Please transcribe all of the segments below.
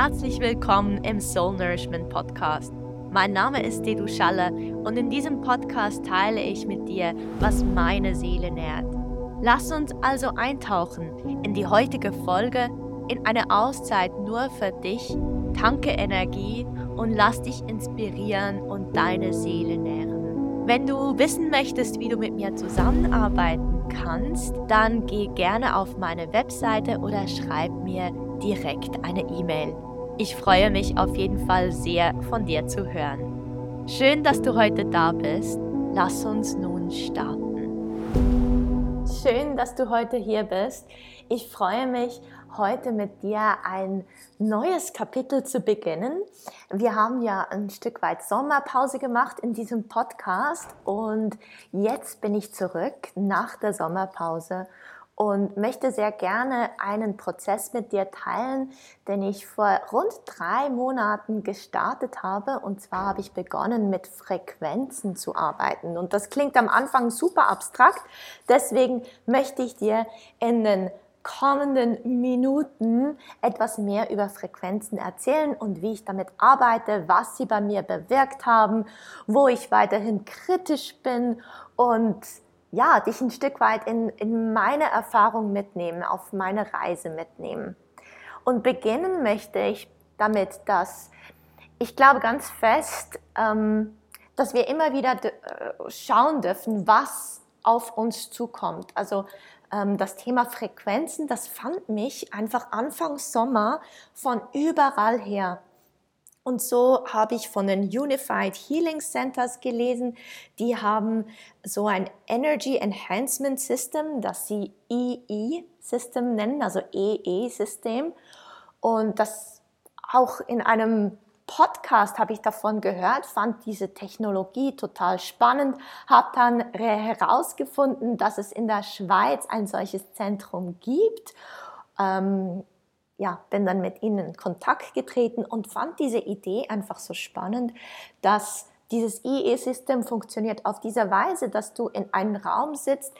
herzlich willkommen im Soul Nourishment Podcast. Mein Name ist Dedu Schalle und in diesem Podcast teile ich mit dir, was meine Seele nährt. Lass uns also eintauchen in die heutige Folge, in eine Auszeit nur für dich, tanke Energie und lass dich inspirieren und deine Seele nähren. Wenn du wissen möchtest, wie du mit mir zusammenarbeiten kannst, dann geh gerne auf meine Webseite oder schreib mir direkt eine E-Mail. Ich freue mich auf jeden Fall sehr von dir zu hören. Schön, dass du heute da bist. Lass uns nun starten. Schön, dass du heute hier bist. Ich freue mich, heute mit dir ein neues Kapitel zu beginnen. Wir haben ja ein Stück weit Sommerpause gemacht in diesem Podcast und jetzt bin ich zurück nach der Sommerpause und möchte sehr gerne einen Prozess mit dir teilen, den ich vor rund drei Monaten gestartet habe. Und zwar habe ich begonnen, mit Frequenzen zu arbeiten. Und das klingt am Anfang super abstrakt. Deswegen möchte ich dir in den kommenden Minuten etwas mehr über Frequenzen erzählen und wie ich damit arbeite, was sie bei mir bewirkt haben, wo ich weiterhin kritisch bin und ja, dich ein Stück weit in, in meine Erfahrung mitnehmen, auf meine Reise mitnehmen. Und beginnen möchte ich damit, dass ich glaube ganz fest, ähm, dass wir immer wieder äh, schauen dürfen, was auf uns zukommt. Also ähm, das Thema Frequenzen, das fand mich einfach Anfang Sommer von überall her. Und so habe ich von den Unified Healing Centers gelesen, die haben so ein Energy Enhancement System, das sie EE-System nennen, also EE-System. Und das auch in einem Podcast habe ich davon gehört, fand diese Technologie total spannend, habe dann herausgefunden, dass es in der Schweiz ein solches Zentrum gibt. Ähm, ja, bin dann mit ihnen in Kontakt getreten und fand diese Idee einfach so spannend, dass dieses IE-System funktioniert auf dieser Weise, dass du in einem Raum sitzt.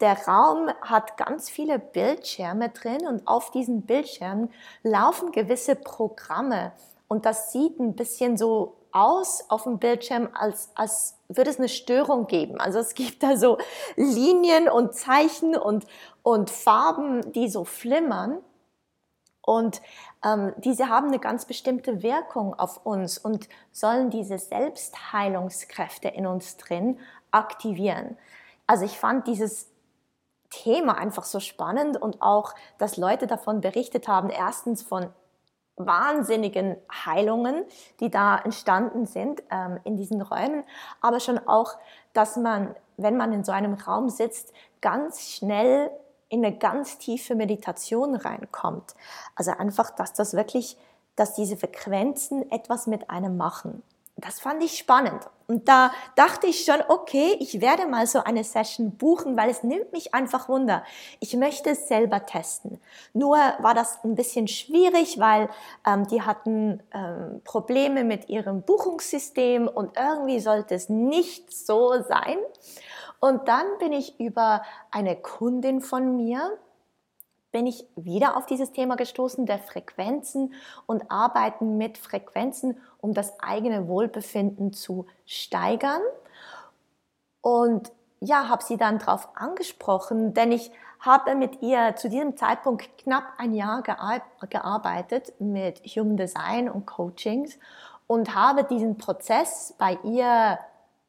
Der Raum hat ganz viele Bildschirme drin und auf diesen Bildschirmen laufen gewisse Programme. Und das sieht ein bisschen so aus auf dem Bildschirm, als, als würde es eine Störung geben. Also es gibt da so Linien und Zeichen und, und Farben, die so flimmern. Und ähm, diese haben eine ganz bestimmte Wirkung auf uns und sollen diese Selbstheilungskräfte in uns drin aktivieren. Also ich fand dieses Thema einfach so spannend und auch, dass Leute davon berichtet haben, erstens von wahnsinnigen Heilungen, die da entstanden sind ähm, in diesen Räumen, aber schon auch, dass man, wenn man in so einem Raum sitzt, ganz schnell in eine ganz tiefe Meditation reinkommt. Also einfach, dass das wirklich, dass diese Frequenzen etwas mit einem machen. Das fand ich spannend. Und da dachte ich schon, okay, ich werde mal so eine Session buchen, weil es nimmt mich einfach Wunder. Ich möchte es selber testen. Nur war das ein bisschen schwierig, weil ähm, die hatten ähm, Probleme mit ihrem Buchungssystem und irgendwie sollte es nicht so sein. Und dann bin ich über eine Kundin von mir, bin ich wieder auf dieses Thema gestoßen der Frequenzen und arbeiten mit Frequenzen, um das eigene Wohlbefinden zu steigern. Und ja, habe sie dann darauf angesprochen, denn ich habe mit ihr zu diesem Zeitpunkt knapp ein Jahr gearbeitet mit Human Design und Coachings und habe diesen Prozess bei ihr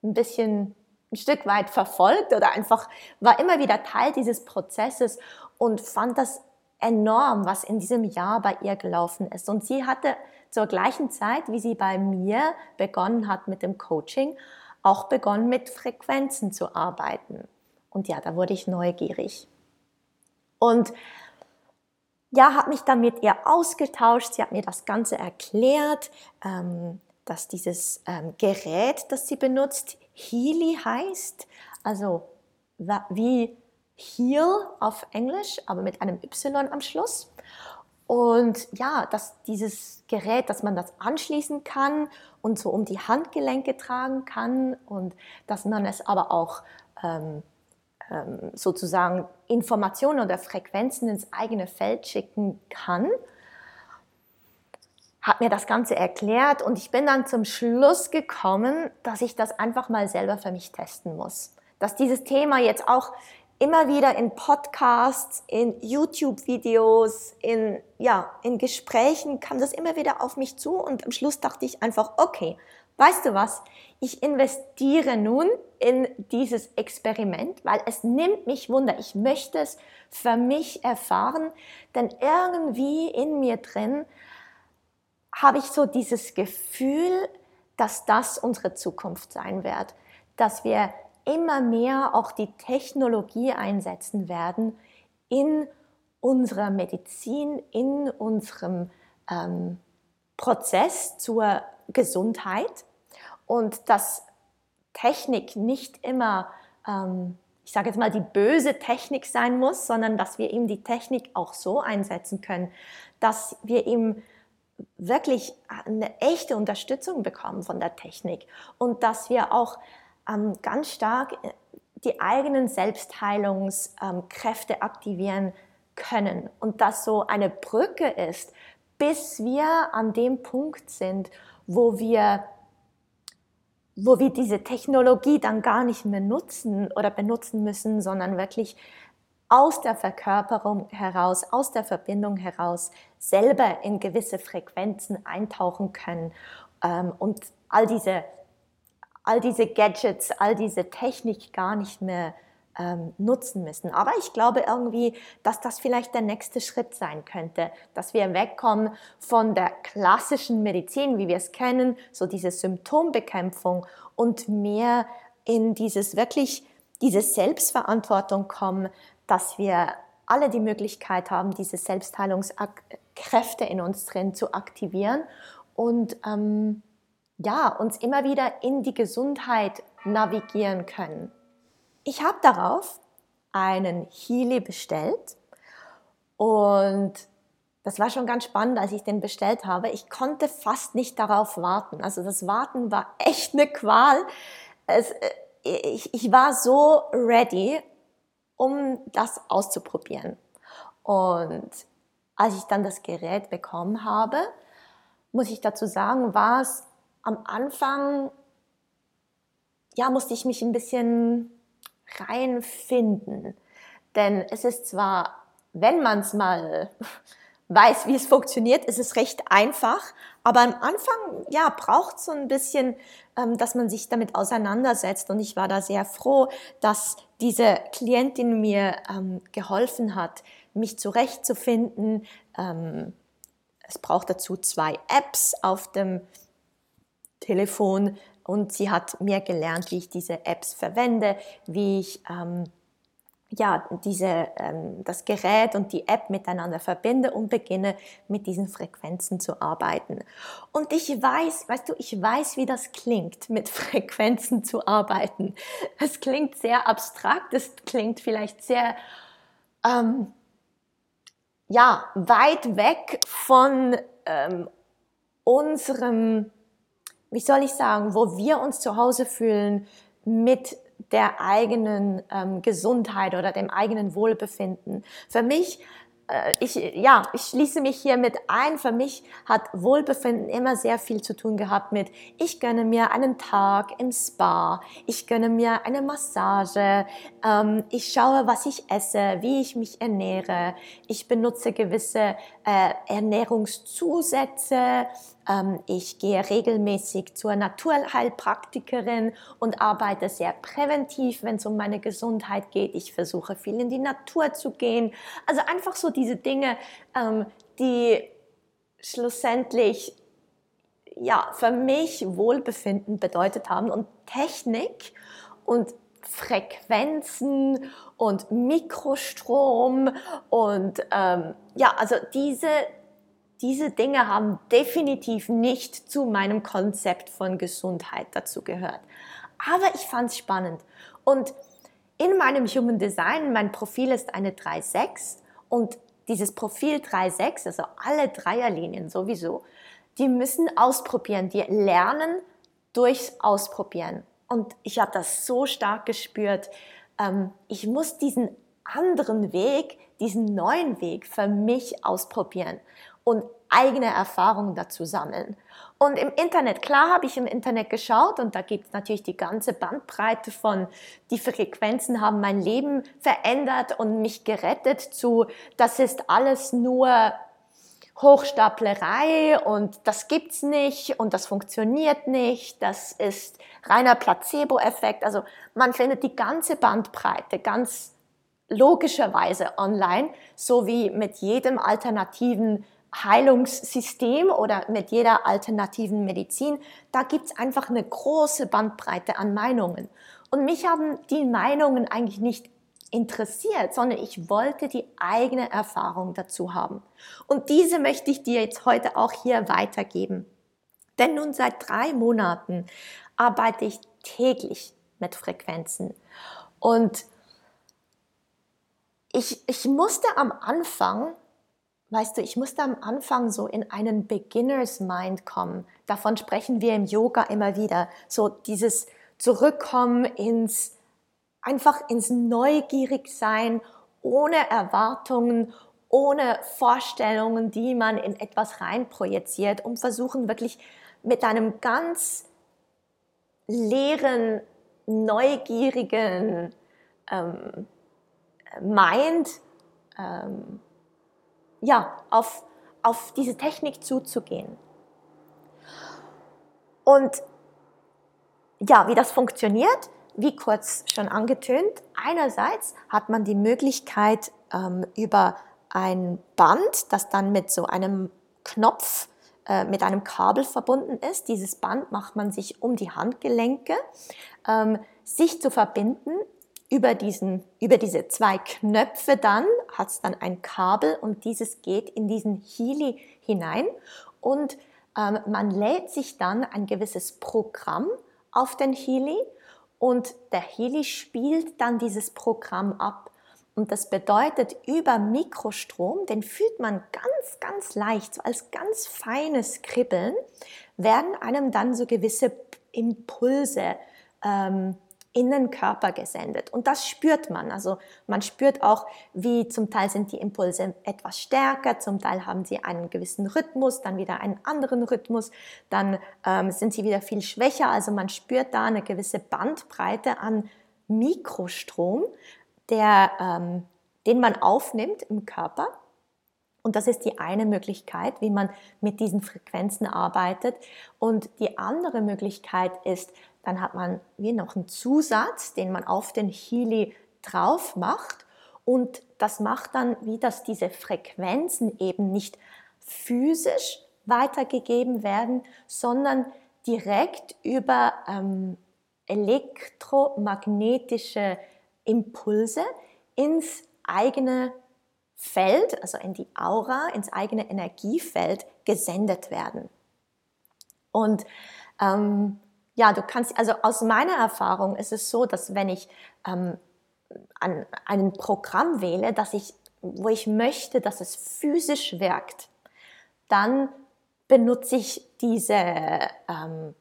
ein bisschen ein Stück weit verfolgt oder einfach war immer wieder Teil dieses Prozesses und fand das enorm, was in diesem Jahr bei ihr gelaufen ist. Und sie hatte zur gleichen Zeit, wie sie bei mir begonnen hat mit dem Coaching, auch begonnen mit Frequenzen zu arbeiten. Und ja, da wurde ich neugierig. Und ja, habe mich dann mit ihr ausgetauscht. Sie hat mir das Ganze erklärt, ähm, dass dieses ähm, Gerät, das sie benutzt, Healy heißt, also wie Heal auf Englisch, aber mit einem Y am Schluss. Und ja, dass dieses Gerät, dass man das anschließen kann und so um die Handgelenke tragen kann und dass man es aber auch ähm, ähm, sozusagen Informationen oder Frequenzen ins eigene Feld schicken kann hat mir das Ganze erklärt und ich bin dann zum Schluss gekommen, dass ich das einfach mal selber für mich testen muss. Dass dieses Thema jetzt auch immer wieder in Podcasts, in YouTube-Videos, in, ja, in Gesprächen kam das immer wieder auf mich zu und am Schluss dachte ich einfach, okay, weißt du was, ich investiere nun in dieses Experiment, weil es nimmt mich Wunder. Ich möchte es für mich erfahren, denn irgendwie in mir drin habe ich so dieses Gefühl, dass das unsere Zukunft sein wird, dass wir immer mehr auch die Technologie einsetzen werden in unserer Medizin, in unserem ähm, Prozess zur Gesundheit und dass Technik nicht immer, ähm, ich sage jetzt mal, die böse Technik sein muss, sondern dass wir eben die Technik auch so einsetzen können, dass wir eben wirklich eine echte Unterstützung bekommen von der Technik. Und dass wir auch ähm, ganz stark äh, die eigenen Selbstheilungskräfte aktivieren können. Und das so eine Brücke ist, bis wir an dem Punkt sind, wo wir wo wir diese Technologie dann gar nicht mehr nutzen oder benutzen müssen, sondern wirklich aus der Verkörperung heraus, aus der Verbindung heraus selber in gewisse Frequenzen eintauchen können ähm, und all diese all diese Gadgets, all diese Technik gar nicht mehr ähm, nutzen müssen. Aber ich glaube irgendwie, dass das vielleicht der nächste Schritt sein könnte, dass wir wegkommen von der klassischen Medizin, wie wir es kennen, so diese Symptombekämpfung und mehr in dieses wirklich, diese Selbstverantwortung kommen, dass wir alle die Möglichkeit haben, diese Selbstheilungskräfte in uns drin zu aktivieren und ähm, ja, uns immer wieder in die Gesundheit navigieren können. Ich habe darauf einen Healy bestellt und das war schon ganz spannend, als ich den bestellt habe. Ich konnte fast nicht darauf warten. Also das Warten war echt eine Qual. Es, äh, ich, ich war so ready, um das auszuprobieren. Und als ich dann das Gerät bekommen habe, muss ich dazu sagen, war es am Anfang, ja, musste ich mich ein bisschen reinfinden. Denn es ist zwar, wenn man es mal weiß, wie es funktioniert, ist es recht einfach. Aber am Anfang, ja, braucht es so ein bisschen, ähm, dass man sich damit auseinandersetzt. Und ich war da sehr froh, dass diese Klientin mir ähm, geholfen hat, mich zurechtzufinden. Ähm, es braucht dazu zwei Apps auf dem Telefon und sie hat mir gelernt, wie ich diese Apps verwende, wie ich ähm, ja, diese, ähm, das Gerät und die App miteinander verbinde und beginne mit diesen Frequenzen zu arbeiten. Und ich weiß, weißt du, ich weiß, wie das klingt, mit Frequenzen zu arbeiten. Es klingt sehr abstrakt, es klingt vielleicht sehr, ähm, ja, weit weg von ähm, unserem wie soll ich sagen, wo wir uns zu Hause fühlen mit der eigenen ähm, Gesundheit oder dem eigenen Wohlbefinden. Für mich äh, ich, ja, ich schließe mich hier mit ein. Für mich hat Wohlbefinden immer sehr viel zu tun gehabt mit, ich gönne mir einen Tag im Spa, ich gönne mir eine Massage, ähm, ich schaue, was ich esse, wie ich mich ernähre, ich benutze gewisse äh, Ernährungszusätze, ich gehe regelmäßig zur Naturheilpraktikerin und arbeite sehr präventiv, wenn es um meine Gesundheit geht. Ich versuche viel in die Natur zu gehen. Also einfach so diese Dinge, ähm, die schlussendlich ja, für mich Wohlbefinden bedeutet haben und Technik und Frequenzen und Mikrostrom und ähm, ja, also diese diese Dinge haben definitiv nicht zu meinem Konzept von Gesundheit dazu gehört. Aber ich fand es spannend. Und in meinem Human Design, mein Profil ist eine 3.6 und dieses Profil 3.6, also alle Dreierlinien sowieso, die müssen ausprobieren, die lernen durchs Ausprobieren. Und ich habe das so stark gespürt. Ähm, ich muss diesen anderen Weg, diesen neuen Weg für mich ausprobieren. Und eigene Erfahrungen dazu sammeln. Und im Internet, klar habe ich im Internet geschaut und da gibt es natürlich die ganze Bandbreite von, die Frequenzen haben mein Leben verändert und mich gerettet zu, das ist alles nur Hochstaplerei und das gibt's nicht und das funktioniert nicht, das ist reiner Placebo-Effekt. Also man findet die ganze Bandbreite ganz logischerweise online, so wie mit jedem alternativen Heilungssystem oder mit jeder alternativen Medizin. Da gibt's einfach eine große Bandbreite an Meinungen. Und mich haben die Meinungen eigentlich nicht interessiert, sondern ich wollte die eigene Erfahrung dazu haben. Und diese möchte ich dir jetzt heute auch hier weitergeben. Denn nun seit drei Monaten arbeite ich täglich mit Frequenzen. Und ich, ich musste am Anfang, weißt du, ich musste am Anfang so in einen Beginner's Mind kommen. Davon sprechen wir im Yoga immer wieder. So dieses Zurückkommen ins einfach ins Neugierigsein, ohne Erwartungen, ohne Vorstellungen, die man in etwas reinprojiziert und versuchen wirklich mit einem ganz leeren, neugierigen ähm, Mind ähm, ja, auf, auf diese Technik zuzugehen. Und ja, wie das funktioniert, wie kurz schon angetönt, einerseits hat man die Möglichkeit ähm, über ein Band, das dann mit so einem Knopf, äh, mit einem Kabel verbunden ist, dieses Band macht man sich um die Handgelenke, ähm, sich zu verbinden. Über, diesen, über diese zwei Knöpfe dann hat es dann ein Kabel und dieses geht in diesen Healy hinein und ähm, man lädt sich dann ein gewisses Programm auf den Healy und der Heli spielt dann dieses Programm ab. Und das bedeutet, über Mikrostrom, den fühlt man ganz, ganz leicht, so als ganz feines Kribbeln, werden einem dann so gewisse Impulse ähm, in den Körper gesendet. Und das spürt man. Also man spürt auch, wie zum Teil sind die Impulse etwas stärker, zum Teil haben sie einen gewissen Rhythmus, dann wieder einen anderen Rhythmus, dann ähm, sind sie wieder viel schwächer. Also man spürt da eine gewisse Bandbreite an Mikrostrom, der, ähm, den man aufnimmt im Körper. Und das ist die eine Möglichkeit, wie man mit diesen Frequenzen arbeitet. Und die andere Möglichkeit ist, dann hat man wie noch einen Zusatz, den man auf den Healy drauf macht. Und das macht dann, wie dass diese Frequenzen eben nicht physisch weitergegeben werden, sondern direkt über ähm, elektromagnetische Impulse ins eigene Feld, also in die Aura, ins eigene Energiefeld gesendet werden. Und ähm, ja, du kannst, also aus meiner Erfahrung ist es so, dass wenn ich ähm, an ein Programm wähle, dass ich, wo ich möchte, dass es physisch wirkt, dann benutze ich diese, ähm,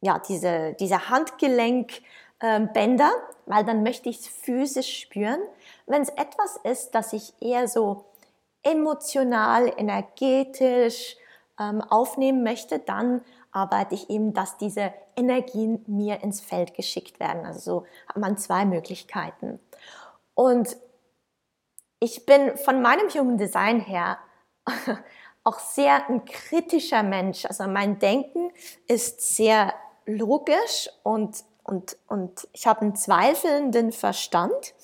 ja, diese, diese Handgelenkbänder, ähm, weil dann möchte ich es physisch spüren. Wenn es etwas ist, das ich eher so emotional, energetisch ähm, aufnehmen möchte, dann arbeite ich eben, dass diese Energien mir ins Feld geschickt werden. Also so hat man zwei Möglichkeiten. Und ich bin von meinem Human Design her auch sehr ein kritischer Mensch. Also mein Denken ist sehr logisch und und, und ich habe einen zweifelnden Verstand,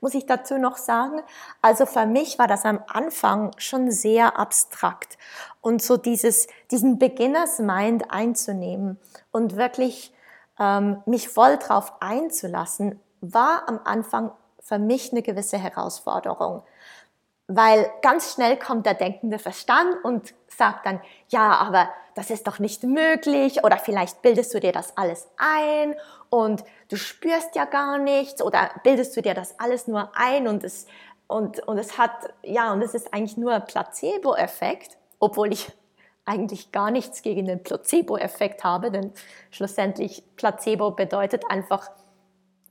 muss ich dazu noch sagen. Also für mich war das am Anfang schon sehr abstrakt und so dieses, diesen Beginners Mind einzunehmen und wirklich ähm, mich voll drauf einzulassen, war am Anfang für mich eine gewisse Herausforderung. Weil ganz schnell kommt der denkende Verstand und sagt dann, ja, aber das ist doch nicht möglich oder vielleicht bildest du dir das alles ein und du spürst ja gar nichts oder bildest du dir das alles nur ein und es, und, und es hat, ja, und es ist eigentlich nur Placebo-Effekt, obwohl ich eigentlich gar nichts gegen den Placebo-Effekt habe, denn schlussendlich Placebo bedeutet einfach,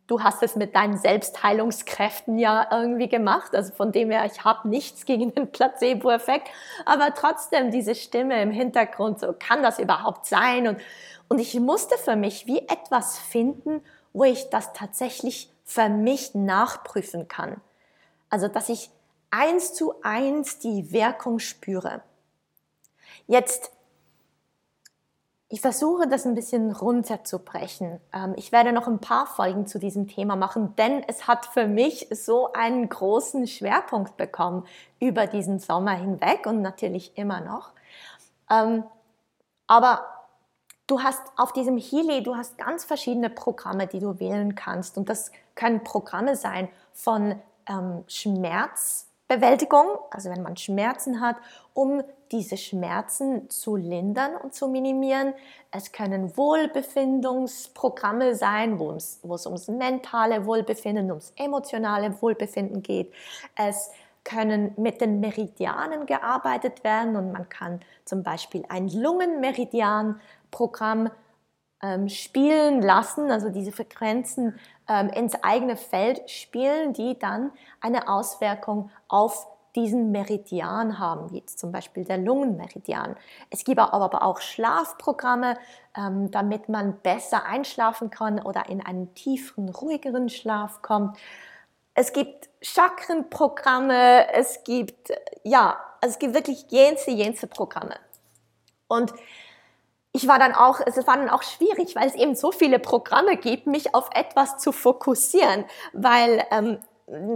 du hast es mit deinen Selbstheilungskräften ja irgendwie gemacht. Also von dem her, ich habe nichts gegen den Placebo-Effekt, aber trotzdem diese Stimme im Hintergrund, so kann das überhaupt sein? Und, und ich musste für mich wie etwas finden, wo ich das tatsächlich für mich nachprüfen kann. Also, dass ich eins zu eins die Wirkung spüre. Jetzt, ich versuche das ein bisschen runterzubrechen. Ähm, ich werde noch ein paar Folgen zu diesem Thema machen, denn es hat für mich so einen großen Schwerpunkt bekommen über diesen Sommer hinweg und natürlich immer noch. Ähm, aber Du hast auf diesem Healy, du hast ganz verschiedene Programme, die du wählen kannst. Und das können Programme sein von ähm, Schmerzbewältigung, also wenn man Schmerzen hat, um diese Schmerzen zu lindern und zu minimieren. Es können Wohlbefindungsprogramme sein, wo es, wo es ums mentale Wohlbefinden, ums emotionale Wohlbefinden geht. Es können mit den Meridianen gearbeitet werden und man kann zum Beispiel ein Lungenmeridian Programm ähm, spielen lassen, also diese Frequenzen ähm, ins eigene Feld spielen, die dann eine Auswirkung auf diesen Meridian haben, wie jetzt zum Beispiel der Lungenmeridian. Es gibt aber auch Schlafprogramme, ähm, damit man besser einschlafen kann oder in einen tieferen, ruhigeren Schlaf kommt. Es gibt Chakrenprogramme, es gibt, ja, es gibt wirklich jense, jense Programme. Und ich war dann auch, es war dann auch schwierig, weil es eben so viele Programme gibt, mich auf etwas zu fokussieren, weil ähm,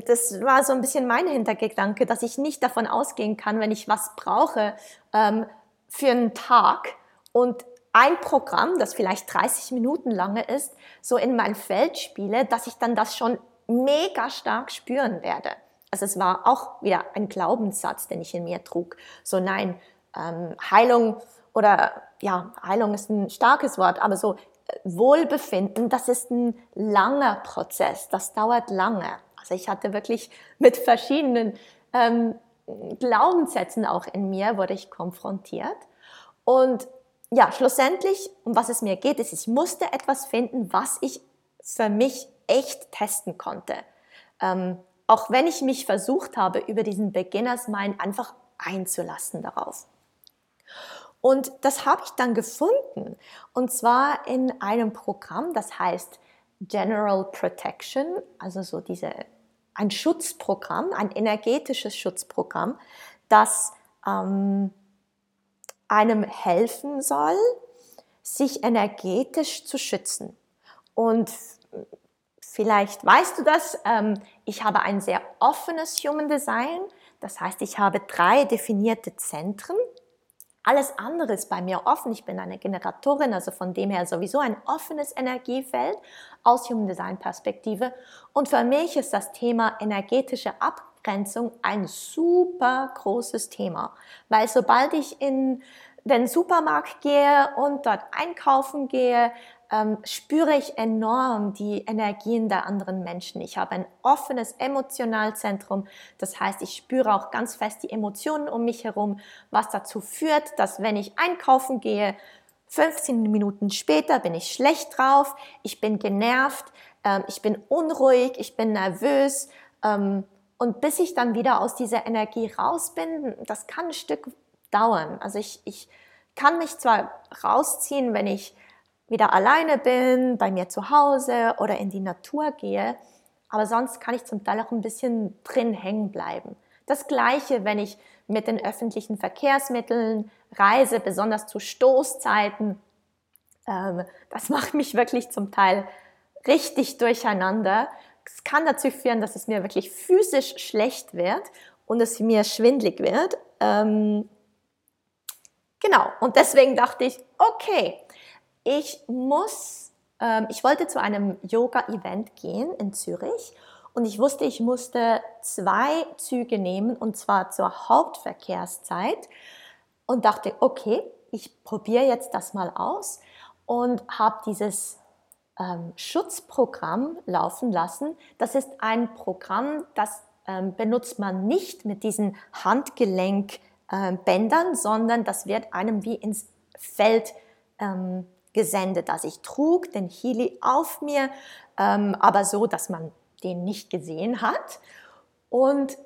das war so ein bisschen mein Hintergedanke, dass ich nicht davon ausgehen kann, wenn ich was brauche ähm, für einen Tag und ein Programm, das vielleicht 30 Minuten lange ist, so in mein Feld spiele, dass ich dann das schon mega stark spüren werde. Also es war auch wieder ein Glaubenssatz, den ich in mir trug. So nein, ähm, Heilung oder ja, Heilung ist ein starkes Wort, aber so äh, Wohlbefinden, das ist ein langer Prozess, das dauert lange. Also ich hatte wirklich mit verschiedenen ähm, Glaubenssätzen auch in mir, wurde ich konfrontiert. Und ja, schlussendlich, um was es mir geht, ist, ich musste etwas finden, was ich für mich echt testen konnte. Ähm, auch wenn ich mich versucht habe, über diesen Beginners Mind einfach einzulassen darauf. Und das habe ich dann gefunden. Und zwar in einem Programm, das heißt General Protection, also so diese, ein Schutzprogramm, ein energetisches Schutzprogramm, das ähm, einem helfen soll, sich energetisch zu schützen. Und vielleicht weißt du das, ähm, ich habe ein sehr offenes Human Design. Das heißt, ich habe drei definierte Zentren alles andere ist bei mir offen. Ich bin eine Generatorin, also von dem her sowieso ein offenes Energiefeld aus Human Design Perspektive. Und für mich ist das Thema energetische Abgrenzung ein super großes Thema, weil sobald ich in den Supermarkt gehe und dort einkaufen gehe, ähm, spüre ich enorm die Energien der anderen Menschen. Ich habe ein offenes Emotionalzentrum. Das heißt, ich spüre auch ganz fest die Emotionen um mich herum, was dazu führt, dass wenn ich einkaufen gehe, 15 Minuten später bin ich schlecht drauf, ich bin genervt, ähm, ich bin unruhig, ich bin nervös. Ähm, und bis ich dann wieder aus dieser Energie raus bin, das kann ein Stück dauern. Also ich, ich kann mich zwar rausziehen, wenn ich wieder alleine bin, bei mir zu Hause oder in die Natur gehe. Aber sonst kann ich zum Teil auch ein bisschen drin hängen bleiben. Das gleiche, wenn ich mit den öffentlichen Verkehrsmitteln reise, besonders zu Stoßzeiten. Ähm, das macht mich wirklich zum Teil richtig durcheinander. Es kann dazu führen, dass es mir wirklich physisch schlecht wird und es mir schwindlig wird. Ähm, genau, und deswegen dachte ich, okay, ich muss, ähm, ich wollte zu einem Yoga-Event gehen in Zürich und ich wusste, ich musste zwei Züge nehmen und zwar zur Hauptverkehrszeit und dachte, okay, ich probiere jetzt das mal aus und habe dieses ähm, Schutzprogramm laufen lassen. Das ist ein Programm, das ähm, benutzt man nicht mit diesen Handgelenkbändern, ähm, sondern das wird einem wie ins Feld ähm, gesendet. Also ich trug den Healy auf mir, ähm, aber so, dass man den nicht gesehen hat. Und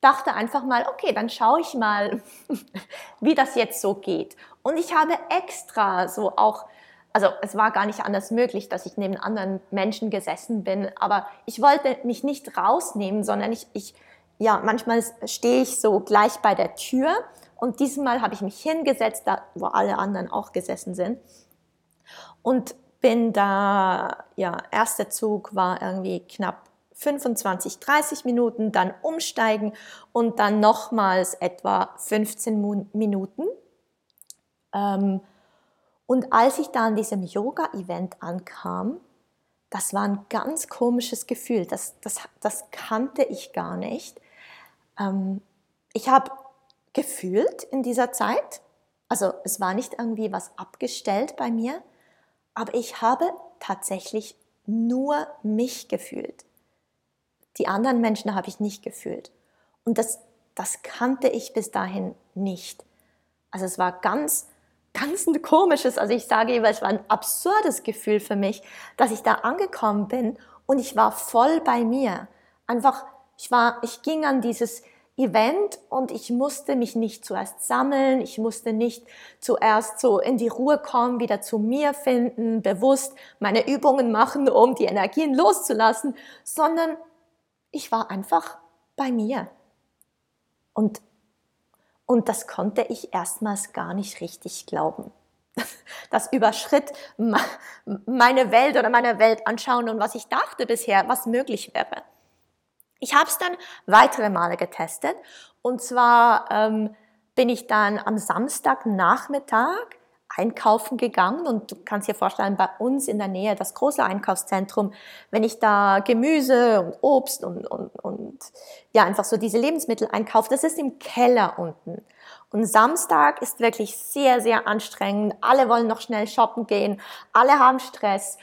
dachte einfach mal, okay, dann schaue ich mal, wie das jetzt so geht. Und ich habe extra so auch, also es war gar nicht anders möglich, dass ich neben anderen Menschen gesessen bin, aber ich wollte mich nicht rausnehmen, sondern ich, ich ja, manchmal stehe ich so gleich bei der Tür und diesmal habe ich mich hingesetzt, da wo alle anderen auch gesessen sind und bin da, ja, erster Zug war irgendwie knapp 25, 30 Minuten, dann umsteigen und dann nochmals etwa 15 Minuten. Ähm, und als ich da an diesem Yoga-Event ankam, das war ein ganz komisches Gefühl. Das, das, das kannte ich gar nicht. Ähm, ich habe gefühlt in dieser Zeit, also es war nicht irgendwie was abgestellt bei mir, aber ich habe tatsächlich nur mich gefühlt. Die anderen Menschen habe ich nicht gefühlt. Und das, das kannte ich bis dahin nicht. Also es war ganz, ganz ein komisches, also ich sage jeweils, es war ein absurdes Gefühl für mich, dass ich da angekommen bin und ich war voll bei mir. Einfach, ich war, ich ging an dieses Event und ich musste mich nicht zuerst sammeln, ich musste nicht zuerst so in die Ruhe kommen, wieder zu mir finden, bewusst meine Übungen machen, um die Energien loszulassen, sondern ich war einfach bei mir. Und, und das konnte ich erstmals gar nicht richtig glauben. Das überschritt meine Welt oder meine Welt anschauen und was ich dachte bisher, was möglich wäre. Ich habe es dann weitere Male getestet und zwar ähm, bin ich dann am Samstagnachmittag einkaufen gegangen und du kannst dir vorstellen, bei uns in der Nähe das große Einkaufszentrum, wenn ich da Gemüse und Obst und, und, und ja, einfach so diese Lebensmittel einkaufe, das ist im Keller unten. Und Samstag ist wirklich sehr, sehr anstrengend. Alle wollen noch schnell shoppen gehen, alle haben Stress.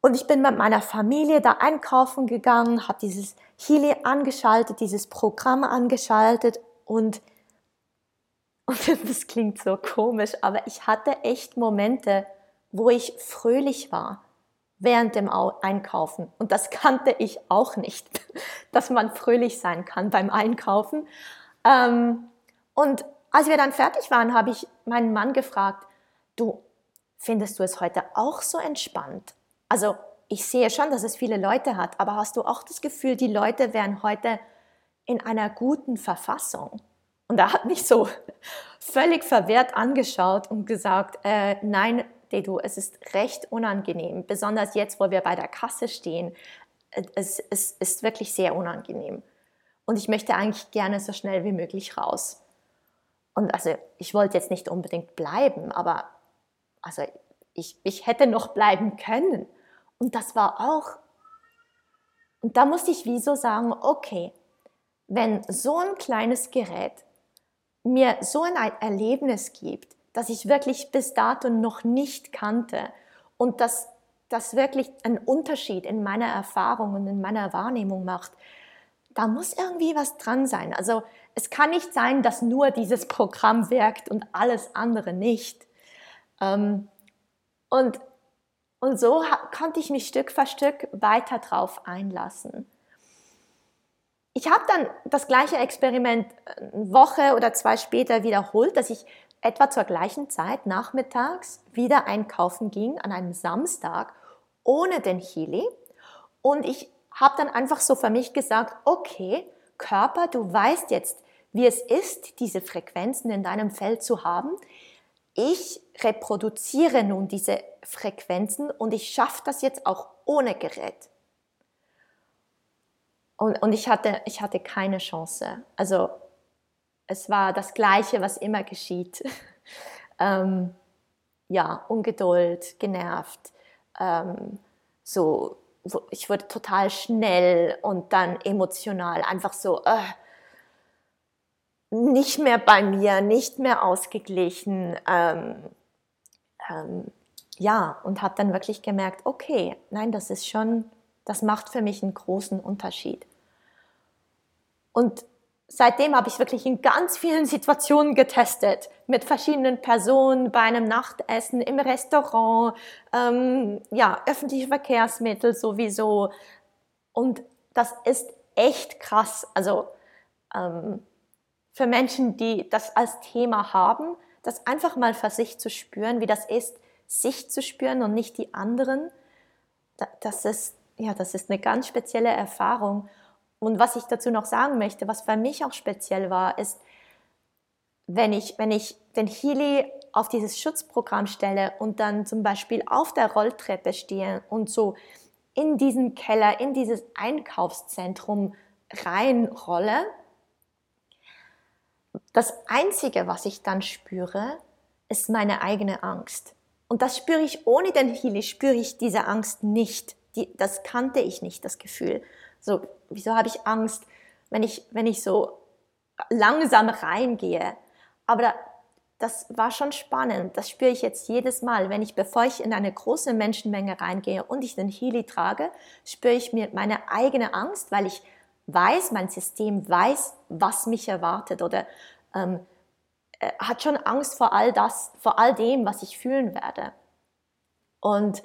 Und ich bin mit meiner Familie da einkaufen gegangen, habe dieses Healy angeschaltet, dieses Programm angeschaltet und und das klingt so komisch, aber ich hatte echt Momente, wo ich fröhlich war während dem Einkaufen. Und das kannte ich auch nicht, dass man fröhlich sein kann beim Einkaufen. Ähm, und als wir dann fertig waren, habe ich meinen Mann gefragt, du, findest du es heute auch so entspannt? Also ich sehe schon, dass es viele Leute hat, aber hast du auch das Gefühl, die Leute wären heute in einer guten Verfassung? Und er hat mich so völlig verwehrt angeschaut und gesagt, äh, nein, Dedu, es ist recht unangenehm, besonders jetzt, wo wir bei der Kasse stehen. Es, es ist wirklich sehr unangenehm. Und ich möchte eigentlich gerne so schnell wie möglich raus. Und also ich wollte jetzt nicht unbedingt bleiben, aber also ich, ich hätte noch bleiben können. Und das war auch, und da musste ich wieso sagen, okay, wenn so ein kleines Gerät mir so ein Erlebnis gibt, das ich wirklich bis dato noch nicht kannte und das, das wirklich einen Unterschied in meiner Erfahrung und in meiner Wahrnehmung macht, da muss irgendwie was dran sein. Also es kann nicht sein, dass nur dieses Programm wirkt und alles andere nicht. Ähm, und, und so konnte ich mich Stück für Stück weiter drauf einlassen. Ich habe dann das gleiche Experiment eine Woche oder zwei später wiederholt, dass ich etwa zur gleichen Zeit nachmittags wieder einkaufen ging an einem Samstag ohne den Healy. Und ich habe dann einfach so für mich gesagt, okay, Körper, du weißt jetzt, wie es ist, diese Frequenzen in deinem Feld zu haben. Ich reproduziere nun diese Frequenzen und ich schaffe das jetzt auch ohne Gerät. Und, und ich, hatte, ich hatte keine Chance. Also es war das Gleiche, was immer geschieht. ähm, ja, Ungeduld, genervt. Ähm, so, ich wurde total schnell und dann emotional, einfach so äh, nicht mehr bei mir, nicht mehr ausgeglichen. Ähm, ähm, ja, und habe dann wirklich gemerkt, okay, nein, das ist schon das macht für mich einen großen Unterschied. Und seitdem habe ich wirklich in ganz vielen Situationen getestet, mit verschiedenen Personen, bei einem Nachtessen, im Restaurant, ähm, ja, öffentliche Verkehrsmittel sowieso. Und das ist echt krass. Also ähm, für Menschen, die das als Thema haben, das einfach mal für sich zu spüren, wie das ist, sich zu spüren und nicht die anderen, das ist, ja, das ist eine ganz spezielle Erfahrung. Und was ich dazu noch sagen möchte, was für mich auch speziell war, ist, wenn ich, wenn ich den Healy auf dieses Schutzprogramm stelle und dann zum Beispiel auf der Rolltreppe stehe und so in diesen Keller, in dieses Einkaufszentrum reinrolle, das Einzige, was ich dann spüre, ist meine eigene Angst. Und das spüre ich ohne den Healy, spüre ich diese Angst nicht. Die, das kannte ich nicht, das Gefühl. So, wieso habe ich Angst, wenn ich, wenn ich so langsam reingehe? Aber da, das war schon spannend. Das spüre ich jetzt jedes Mal. Wenn ich, bevor ich in eine große Menschenmenge reingehe und ich den Healy trage, spüre ich mir meine eigene Angst, weil ich weiß, mein System weiß, was mich erwartet oder ähm, äh, hat schon Angst vor all das, vor all dem, was ich fühlen werde. Und,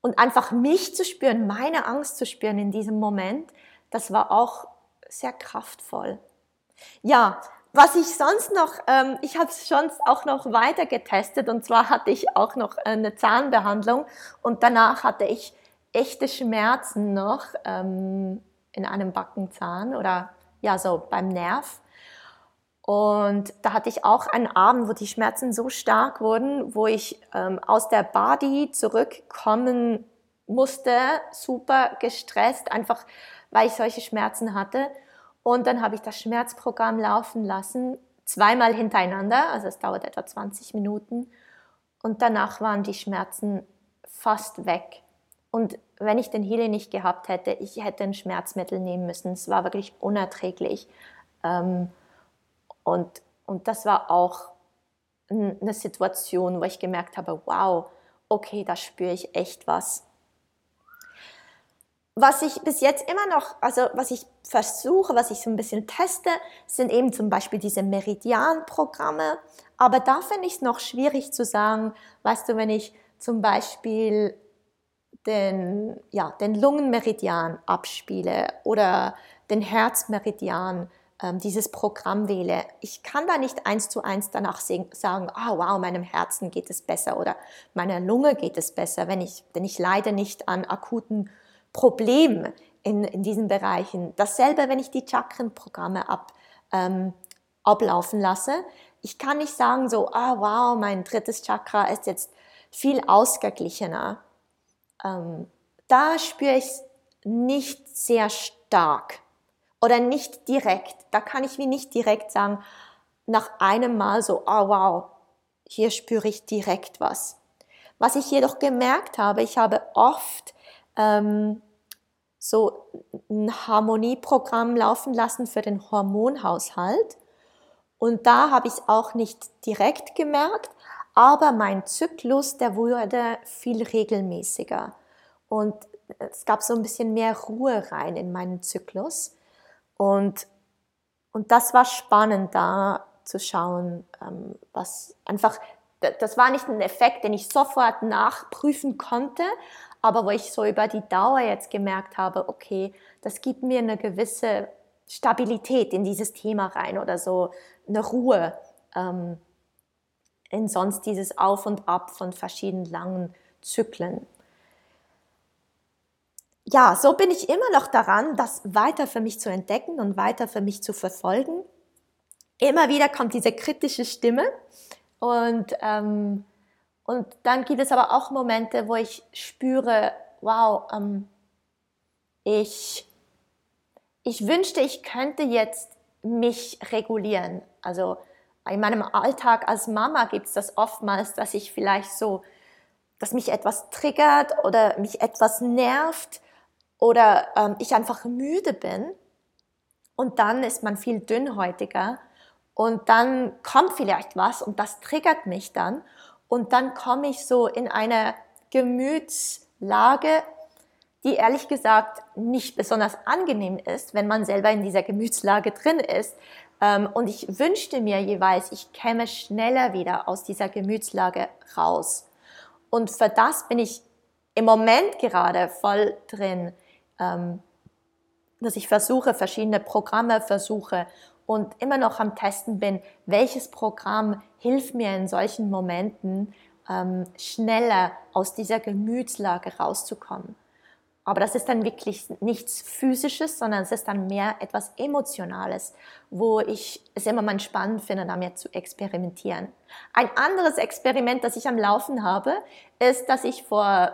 und einfach mich zu spüren, meine Angst zu spüren in diesem Moment, das war auch sehr kraftvoll. Ja, was ich sonst noch, ähm, ich habe es schon auch noch weiter getestet und zwar hatte ich auch noch eine Zahnbehandlung und danach hatte ich echte Schmerzen noch ähm, in einem Backenzahn oder ja so beim Nerv. Und da hatte ich auch einen Abend, wo die Schmerzen so stark wurden, wo ich ähm, aus der Body zurückkommen musste, super gestresst, einfach weil ich solche Schmerzen hatte. Und dann habe ich das Schmerzprogramm laufen lassen, zweimal hintereinander, also es dauert etwa 20 Minuten. Und danach waren die Schmerzen fast weg. Und wenn ich den Healing nicht gehabt hätte, ich hätte ein Schmerzmittel nehmen müssen. Es war wirklich unerträglich. Ähm, und, und das war auch eine Situation, wo ich gemerkt habe, wow, okay, da spüre ich echt was. Was ich bis jetzt immer noch, also was ich versuche, was ich so ein bisschen teste, sind eben zum Beispiel diese Meridian-Programme. Aber da finde ich es noch schwierig zu sagen, weißt du, wenn ich zum Beispiel den, ja, den Lungenmeridian abspiele oder den Herzmeridian, ähm, dieses Programm wähle. Ich kann da nicht eins zu eins danach sagen, ah oh, wow, meinem Herzen geht es besser oder meiner Lunge geht es besser, wenn ich, denn ich leide nicht an akuten Problemen in, in diesen Bereichen. Dasselbe, wenn ich die Chakrenprogramme ab, ähm, ablaufen lasse. Ich kann nicht sagen so, ah oh, wow, mein drittes Chakra ist jetzt viel ausgeglichener. Ähm, da spüre ich nicht sehr stark oder nicht direkt. Da kann ich wie nicht direkt sagen, nach einem Mal so, oh wow, hier spüre ich direkt was. Was ich jedoch gemerkt habe, ich habe oft ähm, so ein Harmonieprogramm laufen lassen für den Hormonhaushalt. Und da habe ich es auch nicht direkt gemerkt, aber mein Zyklus, der wurde viel regelmäßiger. Und es gab so ein bisschen mehr Ruhe rein in meinen Zyklus. Und, und das war spannend, da zu schauen, ähm, was einfach, das war nicht ein Effekt, den ich sofort nachprüfen konnte, aber wo ich so über die Dauer jetzt gemerkt habe, okay, das gibt mir eine gewisse Stabilität in dieses Thema rein oder so eine Ruhe ähm, in sonst dieses Auf und Ab von verschiedenen langen Zyklen ja, so bin ich immer noch daran, das weiter für mich zu entdecken und weiter für mich zu verfolgen. Immer wieder kommt diese kritische Stimme und, ähm, und dann gibt es aber auch Momente, wo ich spüre, wow, ähm, ich, ich wünschte, ich könnte jetzt mich regulieren. Also in meinem Alltag als Mama gibt es das oftmals, dass ich vielleicht so, dass mich etwas triggert oder mich etwas nervt oder ähm, ich einfach müde bin und dann ist man viel dünnhäutiger und dann kommt vielleicht was und das triggert mich dann und dann komme ich so in eine Gemütslage, die ehrlich gesagt nicht besonders angenehm ist, wenn man selber in dieser Gemütslage drin ist. Ähm, und ich wünschte mir jeweils, ich käme schneller wieder aus dieser Gemütslage raus. Und für das bin ich im Moment gerade voll drin, ähm, dass ich versuche, verschiedene Programme versuche und immer noch am Testen bin, welches Programm hilft mir in solchen Momenten ähm, schneller aus dieser Gemütslage rauszukommen. Aber das ist dann wirklich nichts Physisches, sondern es ist dann mehr etwas Emotionales, wo ich es immer mal spannend finde, damit zu experimentieren. Ein anderes Experiment, das ich am Laufen habe, ist, dass ich vor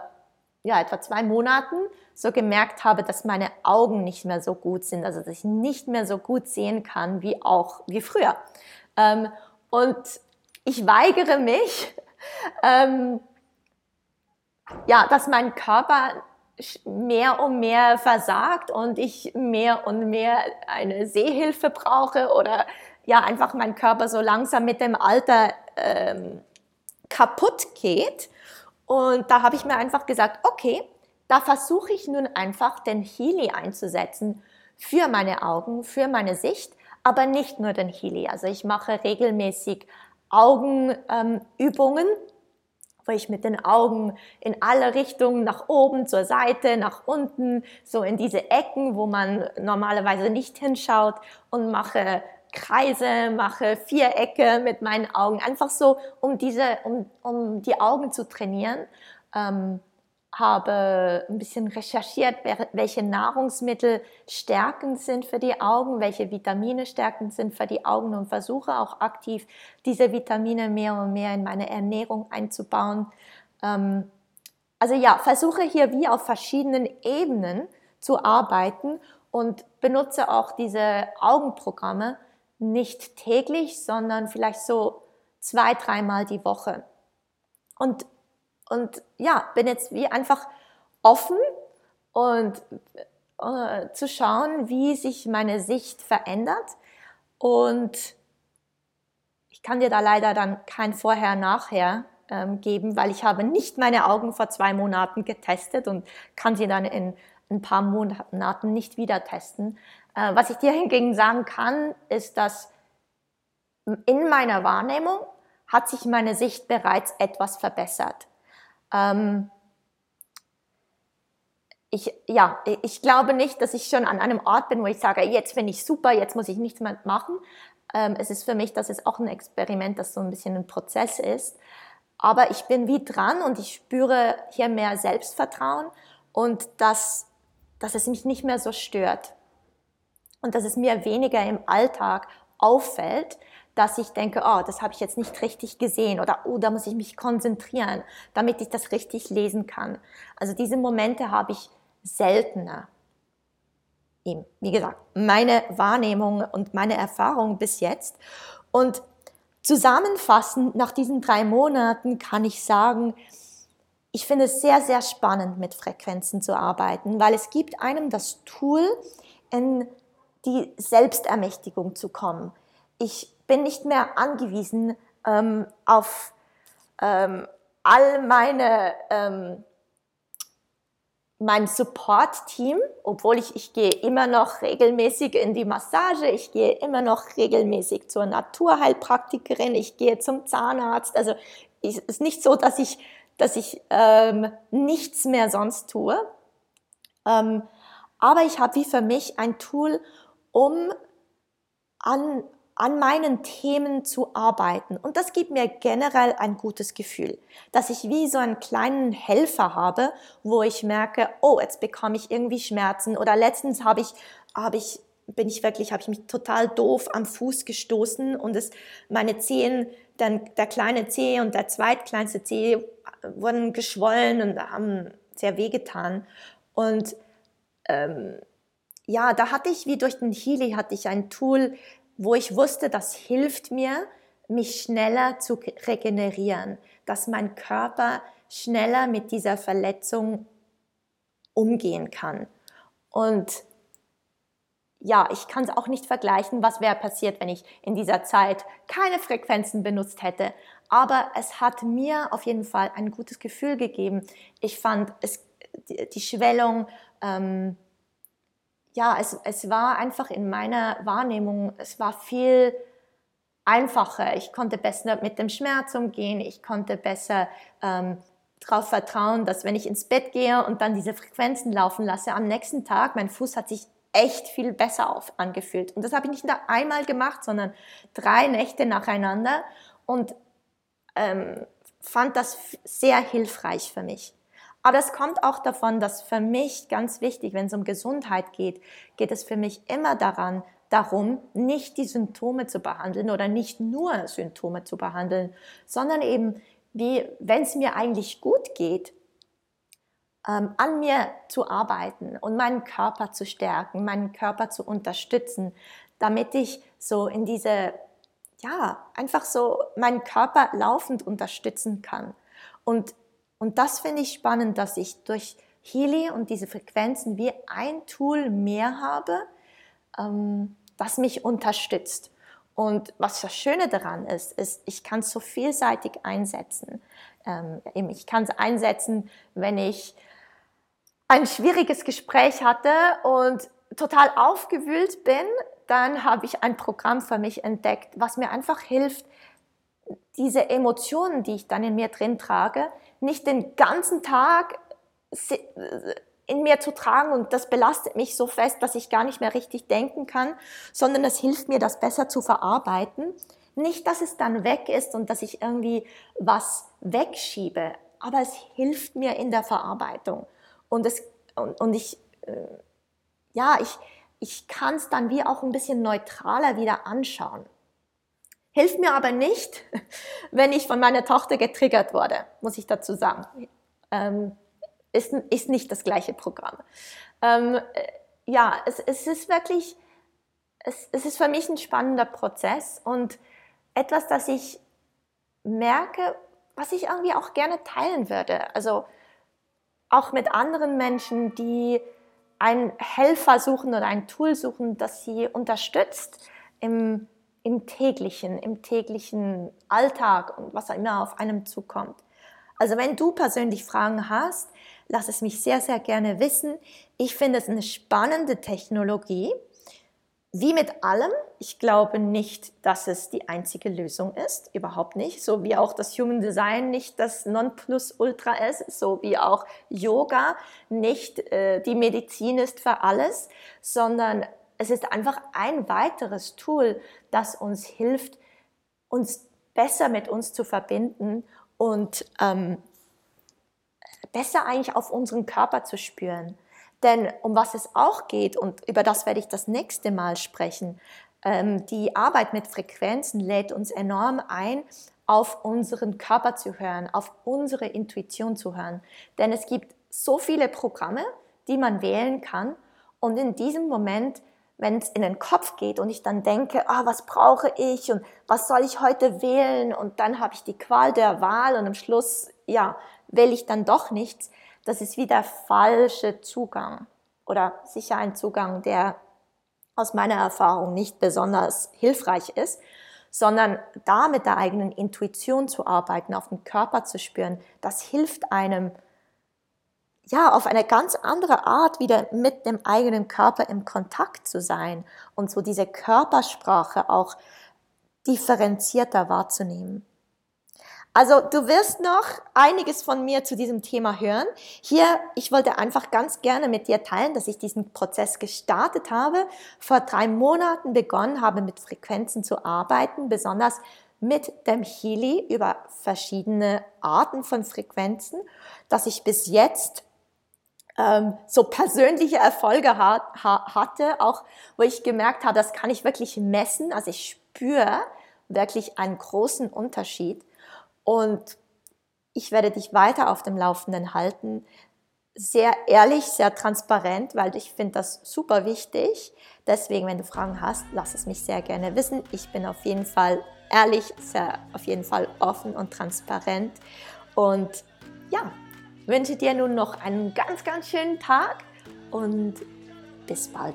ja, etwa zwei Monaten so gemerkt habe, dass meine Augen nicht mehr so gut sind, also dass ich nicht mehr so gut sehen kann wie auch wie früher. Ähm, und ich weigere mich, ähm, ja, dass mein Körper mehr und mehr versagt und ich mehr und mehr eine Sehhilfe brauche oder ja einfach mein Körper so langsam mit dem Alter ähm, kaputt geht. Und da habe ich mir einfach gesagt, okay, da versuche ich nun einfach den Healy einzusetzen für meine Augen, für meine Sicht, aber nicht nur den Healy. Also ich mache regelmäßig Augenübungen, ähm, wo ich mit den Augen in alle Richtungen, nach oben, zur Seite, nach unten, so in diese Ecken, wo man normalerweise nicht hinschaut und mache Kreise, mache Vierecke mit meinen Augen, einfach so, um diese, um, um die Augen zu trainieren. Ähm, habe ein bisschen recherchiert, welche Nahrungsmittel stärkend sind für die Augen, welche Vitamine stärkend sind für die Augen und versuche auch aktiv diese Vitamine mehr und mehr in meine Ernährung einzubauen. Ähm, also ja, versuche hier wie auf verschiedenen Ebenen zu arbeiten und benutze auch diese Augenprogramme nicht täglich, sondern vielleicht so zwei, dreimal die Woche. Und und ja, bin jetzt wie einfach offen und äh, zu schauen, wie sich meine Sicht verändert. Und ich kann dir da leider dann kein Vorher-Nachher ähm, geben, weil ich habe nicht meine Augen vor zwei Monaten getestet und kann sie dann in ein paar Monaten nicht wieder testen. Äh, was ich dir hingegen sagen kann, ist, dass in meiner Wahrnehmung hat sich meine Sicht bereits etwas verbessert. Ähm, ich, ja, ich glaube nicht, dass ich schon an einem Ort bin, wo ich sage, jetzt bin ich super, jetzt muss ich nichts mehr machen. Ähm, es ist für mich, das ist auch ein Experiment, das so ein bisschen ein Prozess ist. Aber ich bin wie dran und ich spüre hier mehr Selbstvertrauen und dass, dass es mich nicht mehr so stört. Und dass es mir weniger im Alltag auffällt, dass ich denke, oh, das habe ich jetzt nicht richtig gesehen oder oh, da muss ich mich konzentrieren, damit ich das richtig lesen kann. Also diese Momente habe ich seltener. Wie gesagt, meine Wahrnehmung und meine Erfahrung bis jetzt. Und zusammenfassend nach diesen drei Monaten kann ich sagen, ich finde es sehr, sehr spannend, mit Frequenzen zu arbeiten, weil es gibt einem das Tool, in die Selbstermächtigung zu kommen. Ich bin nicht mehr angewiesen ähm, auf ähm, all meine ähm, mein Support-Team, obwohl ich, ich gehe immer noch regelmäßig in die Massage, ich gehe immer noch regelmäßig zur Naturheilpraktikerin, ich gehe zum Zahnarzt. Also es ist nicht so, dass ich, dass ich ähm, nichts mehr sonst tue. Ähm, aber ich habe wie für mich ein Tool, um an, an meinen Themen zu arbeiten. Und das gibt mir generell ein gutes Gefühl, dass ich wie so einen kleinen Helfer habe, wo ich merke, oh, jetzt bekomme ich irgendwie Schmerzen oder letztens habe ich, habe ich bin ich wirklich, habe ich mich total doof am Fuß gestoßen und es, meine Zehen, dann der kleine Zeh und der zweitkleinste Zeh wurden geschwollen und haben sehr wehgetan. Und ähm, ja, da hatte ich wie durch den Healy hatte ich ein Tool, wo ich wusste, das hilft mir, mich schneller zu regenerieren, dass mein Körper schneller mit dieser Verletzung umgehen kann. Und ja, ich kann es auch nicht vergleichen, was wäre passiert, wenn ich in dieser Zeit keine Frequenzen benutzt hätte. Aber es hat mir auf jeden Fall ein gutes Gefühl gegeben. Ich fand, es, die, die Schwellung, ähm, ja, es, es war einfach in meiner Wahrnehmung, es war viel einfacher. Ich konnte besser mit dem Schmerz umgehen, ich konnte besser ähm, darauf vertrauen, dass wenn ich ins Bett gehe und dann diese Frequenzen laufen lasse, am nächsten Tag, mein Fuß hat sich echt viel besser auf, angefühlt. Und das habe ich nicht nur einmal gemacht, sondern drei Nächte nacheinander und ähm, fand das sehr hilfreich für mich. Aber es kommt auch davon, dass für mich ganz wichtig, wenn es um Gesundheit geht, geht es für mich immer daran, darum, nicht die Symptome zu behandeln oder nicht nur Symptome zu behandeln, sondern eben, wie, wenn es mir eigentlich gut geht, ähm, an mir zu arbeiten und meinen Körper zu stärken, meinen Körper zu unterstützen, damit ich so in diese, ja, einfach so meinen Körper laufend unterstützen kann. Und und das finde ich spannend, dass ich durch Healy und diese Frequenzen wie ein Tool mehr habe, ähm, das mich unterstützt. Und was das Schöne daran ist, ist, ich kann es so vielseitig einsetzen. Ähm, ich kann es einsetzen, wenn ich ein schwieriges Gespräch hatte und total aufgewühlt bin, dann habe ich ein Programm für mich entdeckt, was mir einfach hilft, diese Emotionen, die ich dann in mir drin trage, nicht den ganzen Tag in mir zu tragen und das belastet mich so fest, dass ich gar nicht mehr richtig denken kann, sondern es hilft mir, das besser zu verarbeiten. Nicht, dass es dann weg ist und dass ich irgendwie was wegschiebe, aber es hilft mir in der Verarbeitung. Und, es, und, und ich, äh, ja, ich, ich kann es dann wie auch ein bisschen neutraler wieder anschauen. Hilft mir aber nicht, wenn ich von meiner Tochter getriggert wurde, muss ich dazu sagen. Ähm, ist, ist nicht das gleiche Programm. Ähm, äh, ja, es, es ist wirklich, es, es ist für mich ein spannender Prozess und etwas, das ich merke, was ich irgendwie auch gerne teilen würde. Also auch mit anderen Menschen, die einen Helfer suchen oder ein Tool suchen, das sie unterstützt im im täglichen, im täglichen Alltag und was immer auf einem zukommt. Also wenn du persönlich Fragen hast, lass es mich sehr, sehr gerne wissen. Ich finde es eine spannende Technologie. Wie mit allem, ich glaube nicht, dass es die einzige Lösung ist, überhaupt nicht. So wie auch das Human Design nicht das Nonplusultra ist, so wie auch Yoga nicht äh, die Medizin ist für alles, sondern es ist einfach ein weiteres Tool, das uns hilft, uns besser mit uns zu verbinden und ähm, besser eigentlich auf unseren Körper zu spüren. Denn um was es auch geht, und über das werde ich das nächste Mal sprechen, ähm, die Arbeit mit Frequenzen lädt uns enorm ein, auf unseren Körper zu hören, auf unsere Intuition zu hören. Denn es gibt so viele Programme, die man wählen kann. Und in diesem Moment wenn es in den Kopf geht und ich dann denke, ah, was brauche ich und was soll ich heute wählen? Und dann habe ich die Qual der Wahl und am Schluss, ja, wähle ich dann doch nichts, das ist wie der falsche Zugang oder sicher ein Zugang, der aus meiner Erfahrung nicht besonders hilfreich ist, sondern da mit der eigenen Intuition zu arbeiten, auf den Körper zu spüren, das hilft einem, ja, auf eine ganz andere Art wieder mit dem eigenen Körper im Kontakt zu sein und so diese Körpersprache auch differenzierter wahrzunehmen. Also du wirst noch einiges von mir zu diesem Thema hören. Hier, ich wollte einfach ganz gerne mit dir teilen, dass ich diesen Prozess gestartet habe, vor drei Monaten begonnen habe, mit Frequenzen zu arbeiten, besonders mit dem Healy über verschiedene Arten von Frequenzen, dass ich bis jetzt ähm, so persönliche Erfolge hat, ha, hatte, auch wo ich gemerkt habe, das kann ich wirklich messen. Also ich spüre wirklich einen großen Unterschied und ich werde dich weiter auf dem Laufenden halten. Sehr ehrlich, sehr transparent, weil ich finde das super wichtig. Deswegen, wenn du Fragen hast, lass es mich sehr gerne wissen. Ich bin auf jeden Fall ehrlich, sehr, auf jeden Fall offen und transparent. Und ja, wünsche dir nun noch einen ganz, ganz schönen Tag und bis bald.